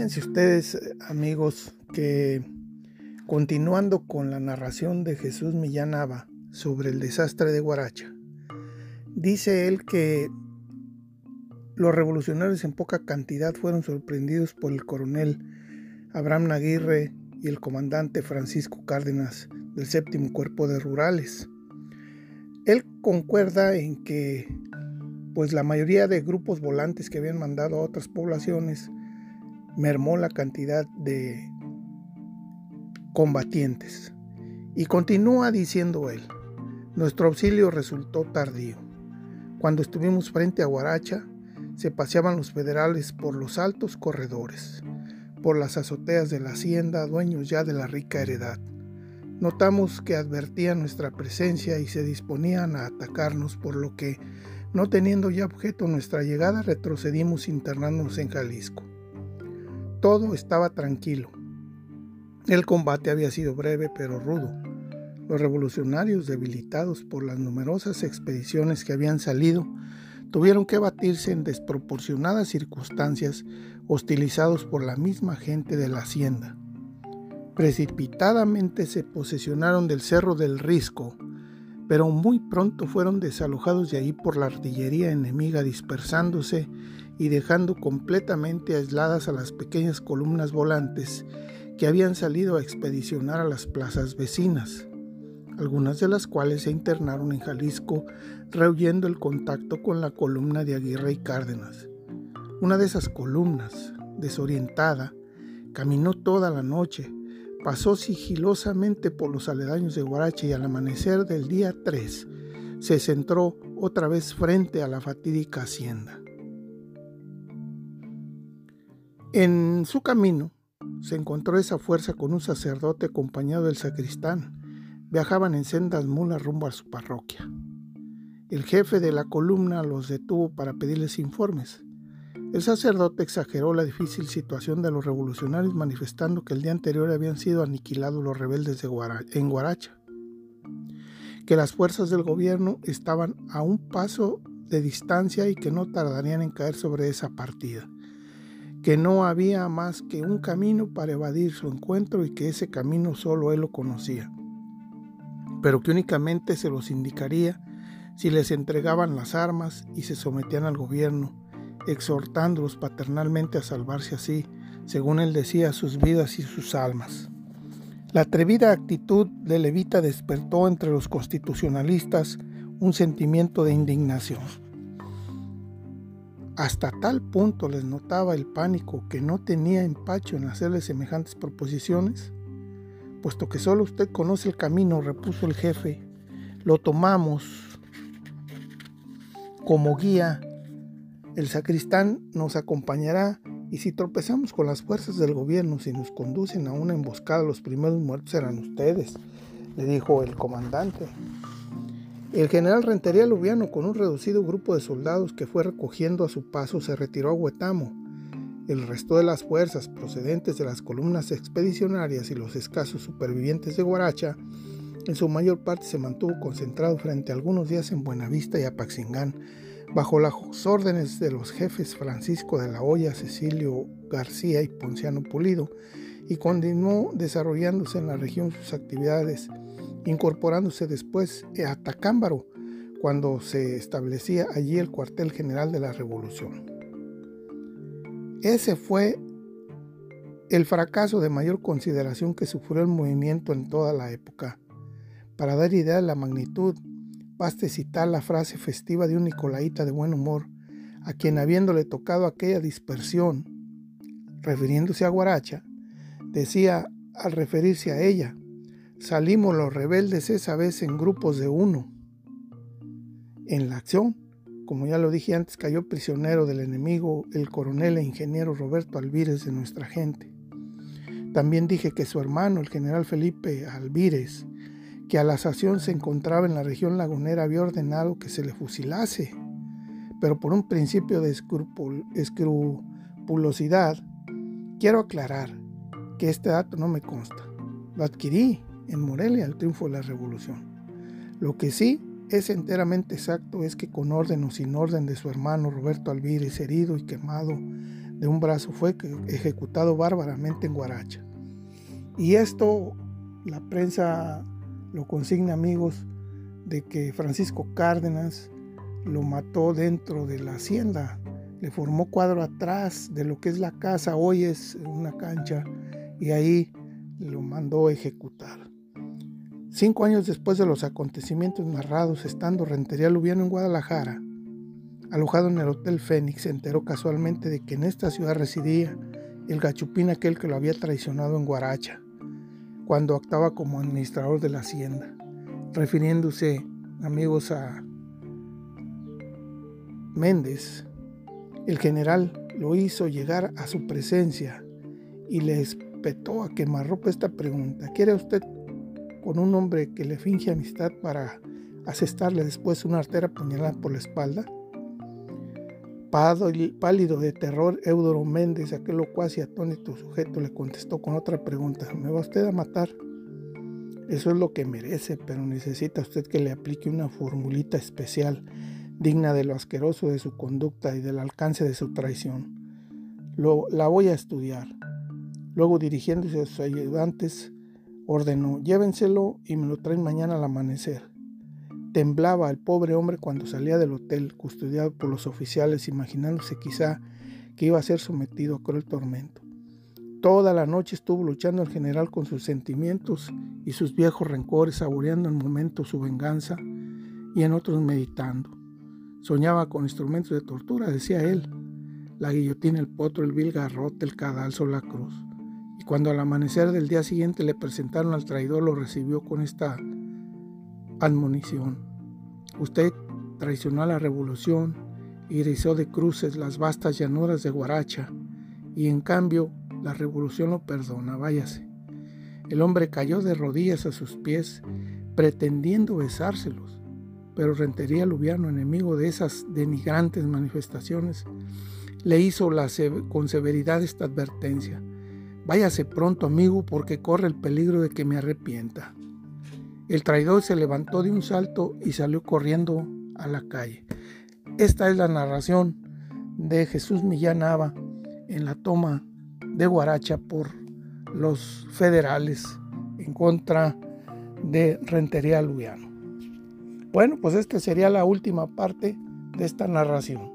Fíjense ustedes, amigos, que continuando con la narración de Jesús Millán sobre el desastre de Guaracha, dice él que los revolucionarios en poca cantidad fueron sorprendidos por el coronel Abraham Naguirre y el comandante Francisco Cárdenas del séptimo cuerpo de rurales. Él concuerda en que pues la mayoría de grupos volantes que habían mandado a otras poblaciones mermó la cantidad de combatientes. Y continúa diciendo él, nuestro auxilio resultó tardío. Cuando estuvimos frente a Guaracha, se paseaban los federales por los altos corredores, por las azoteas de la hacienda, dueños ya de la rica heredad. Notamos que advertían nuestra presencia y se disponían a atacarnos, por lo que, no teniendo ya objeto nuestra llegada, retrocedimos internándonos en Jalisco. Todo estaba tranquilo. El combate había sido breve pero rudo. Los revolucionarios, debilitados por las numerosas expediciones que habían salido, tuvieron que batirse en desproporcionadas circunstancias, hostilizados por la misma gente de la hacienda. Precipitadamente se posesionaron del Cerro del Risco, pero muy pronto fueron desalojados de ahí por la artillería enemiga dispersándose y dejando completamente aisladas a las pequeñas columnas volantes que habían salido a expedicionar a las plazas vecinas algunas de las cuales se internaron en Jalisco rehuyendo el contacto con la columna de Aguirre y Cárdenas. Una de esas columnas, desorientada, caminó toda la noche, pasó sigilosamente por los aledaños de Guarache y al amanecer del día 3 se centró otra vez frente a la fatídica hacienda. En su camino se encontró esa fuerza con un sacerdote acompañado del sacristán, viajaban en sendas mulas rumbo a su parroquia. El jefe de la columna los detuvo para pedirles informes. El sacerdote exageró la difícil situación de los revolucionarios manifestando que el día anterior habían sido aniquilados los rebeldes de en Guaracha, que las fuerzas del gobierno estaban a un paso de distancia y que no tardarían en caer sobre esa partida, que no había más que un camino para evadir su encuentro y que ese camino solo él lo conocía pero que únicamente se los indicaría si les entregaban las armas y se sometían al gobierno, exhortándolos paternalmente a salvarse así, según él decía, sus vidas y sus almas. La atrevida actitud de Levita despertó entre los constitucionalistas un sentimiento de indignación. Hasta tal punto les notaba el pánico que no tenía empacho en hacerle semejantes proposiciones puesto que solo usted conoce el camino, repuso el jefe, lo tomamos como guía. El sacristán nos acompañará y si tropezamos con las fuerzas del gobierno, si nos conducen a una emboscada, los primeros muertos serán ustedes, le dijo el comandante. El general Rentería Lubiano, con un reducido grupo de soldados que fue recogiendo a su paso, se retiró a Huetamo. El resto de las fuerzas procedentes de las columnas expedicionarias y los escasos supervivientes de Guaracha, en su mayor parte se mantuvo concentrado frente a algunos días en Buenavista y Apaxingán, bajo las órdenes de los jefes Francisco de la Hoya, Cecilio García y Ponciano Pulido, y continuó desarrollándose en la región sus actividades, incorporándose después a Tacámbaro, cuando se establecía allí el cuartel general de la Revolución. Ese fue el fracaso de mayor consideración que sufrió el movimiento en toda la época. Para dar idea de la magnitud, baste citar la frase festiva de un Nicolaita de buen humor, a quien habiéndole tocado aquella dispersión, refiriéndose a Guaracha, decía al referirse a ella, salimos los rebeldes esa vez en grupos de uno. En la acción como ya lo dije antes, cayó prisionero del enemigo el coronel e ingeniero Roberto Alvírez de nuestra gente. También dije que su hermano, el general Felipe Alvírez, que a la sación se encontraba en la región lagunera, había ordenado que se le fusilase, pero por un principio de escrupulosidad, quiero aclarar que este dato no me consta. Lo adquirí en Morelia al triunfo de la revolución. Lo que sí es enteramente exacto es que con orden o sin orden de su hermano Roberto Alvírez, herido y quemado de un brazo fue ejecutado bárbaramente en Guaracha. Y esto la prensa lo consigna amigos de que Francisco Cárdenas lo mató dentro de la hacienda, le formó cuadro atrás de lo que es la casa, hoy es una cancha, y ahí lo mandó ejecutar. Cinco años después de los acontecimientos narrados, estando Rentería Lubiano en Guadalajara, alojado en el Hotel Fénix, se enteró casualmente de que en esta ciudad residía el gachupín aquel que lo había traicionado en Guaracha, cuando actuaba como administrador de la hacienda, refiriéndose, amigos, a Méndez. El general lo hizo llegar a su presencia y le espetó a quemarropa esta pregunta. ¿Quiere usted con un hombre que le finge amistad para asestarle después una artera puñalada por la espalda? Pálido de terror, Eudoro Méndez, aquel locuaz y atónito sujeto, le contestó con otra pregunta. ¿Me va usted a matar? Eso es lo que merece, pero necesita usted que le aplique una formulita especial, digna de lo asqueroso de su conducta y del alcance de su traición. Lo, la voy a estudiar. Luego, dirigiéndose a sus ayudantes, ordenó, llévenselo y me lo traen mañana al amanecer. Temblaba el pobre hombre cuando salía del hotel, custodiado por los oficiales, imaginándose quizá que iba a ser sometido a cruel tormento. Toda la noche estuvo luchando el general con sus sentimientos y sus viejos rencores, saboreando en momentos su venganza y en otros meditando. Soñaba con instrumentos de tortura, decía él, la guillotina, el potro, el vil garrote, el cadalso, la cruz. Cuando al amanecer del día siguiente le presentaron al traidor, lo recibió con esta admonición. Usted traicionó a la revolución y de cruces las vastas llanuras de Guaracha, y en cambio la revolución lo perdona, váyase. El hombre cayó de rodillas a sus pies, pretendiendo besárselos, pero Rentería Lubiano, enemigo de esas denigrantes manifestaciones, le hizo con severidad esta advertencia. Váyase pronto, amigo, porque corre el peligro de que me arrepienta. El traidor se levantó de un salto y salió corriendo a la calle. Esta es la narración de Jesús Millán Nava en la toma de Guaracha por los federales en contra de Rentería Lubiano. Bueno, pues esta sería la última parte de esta narración.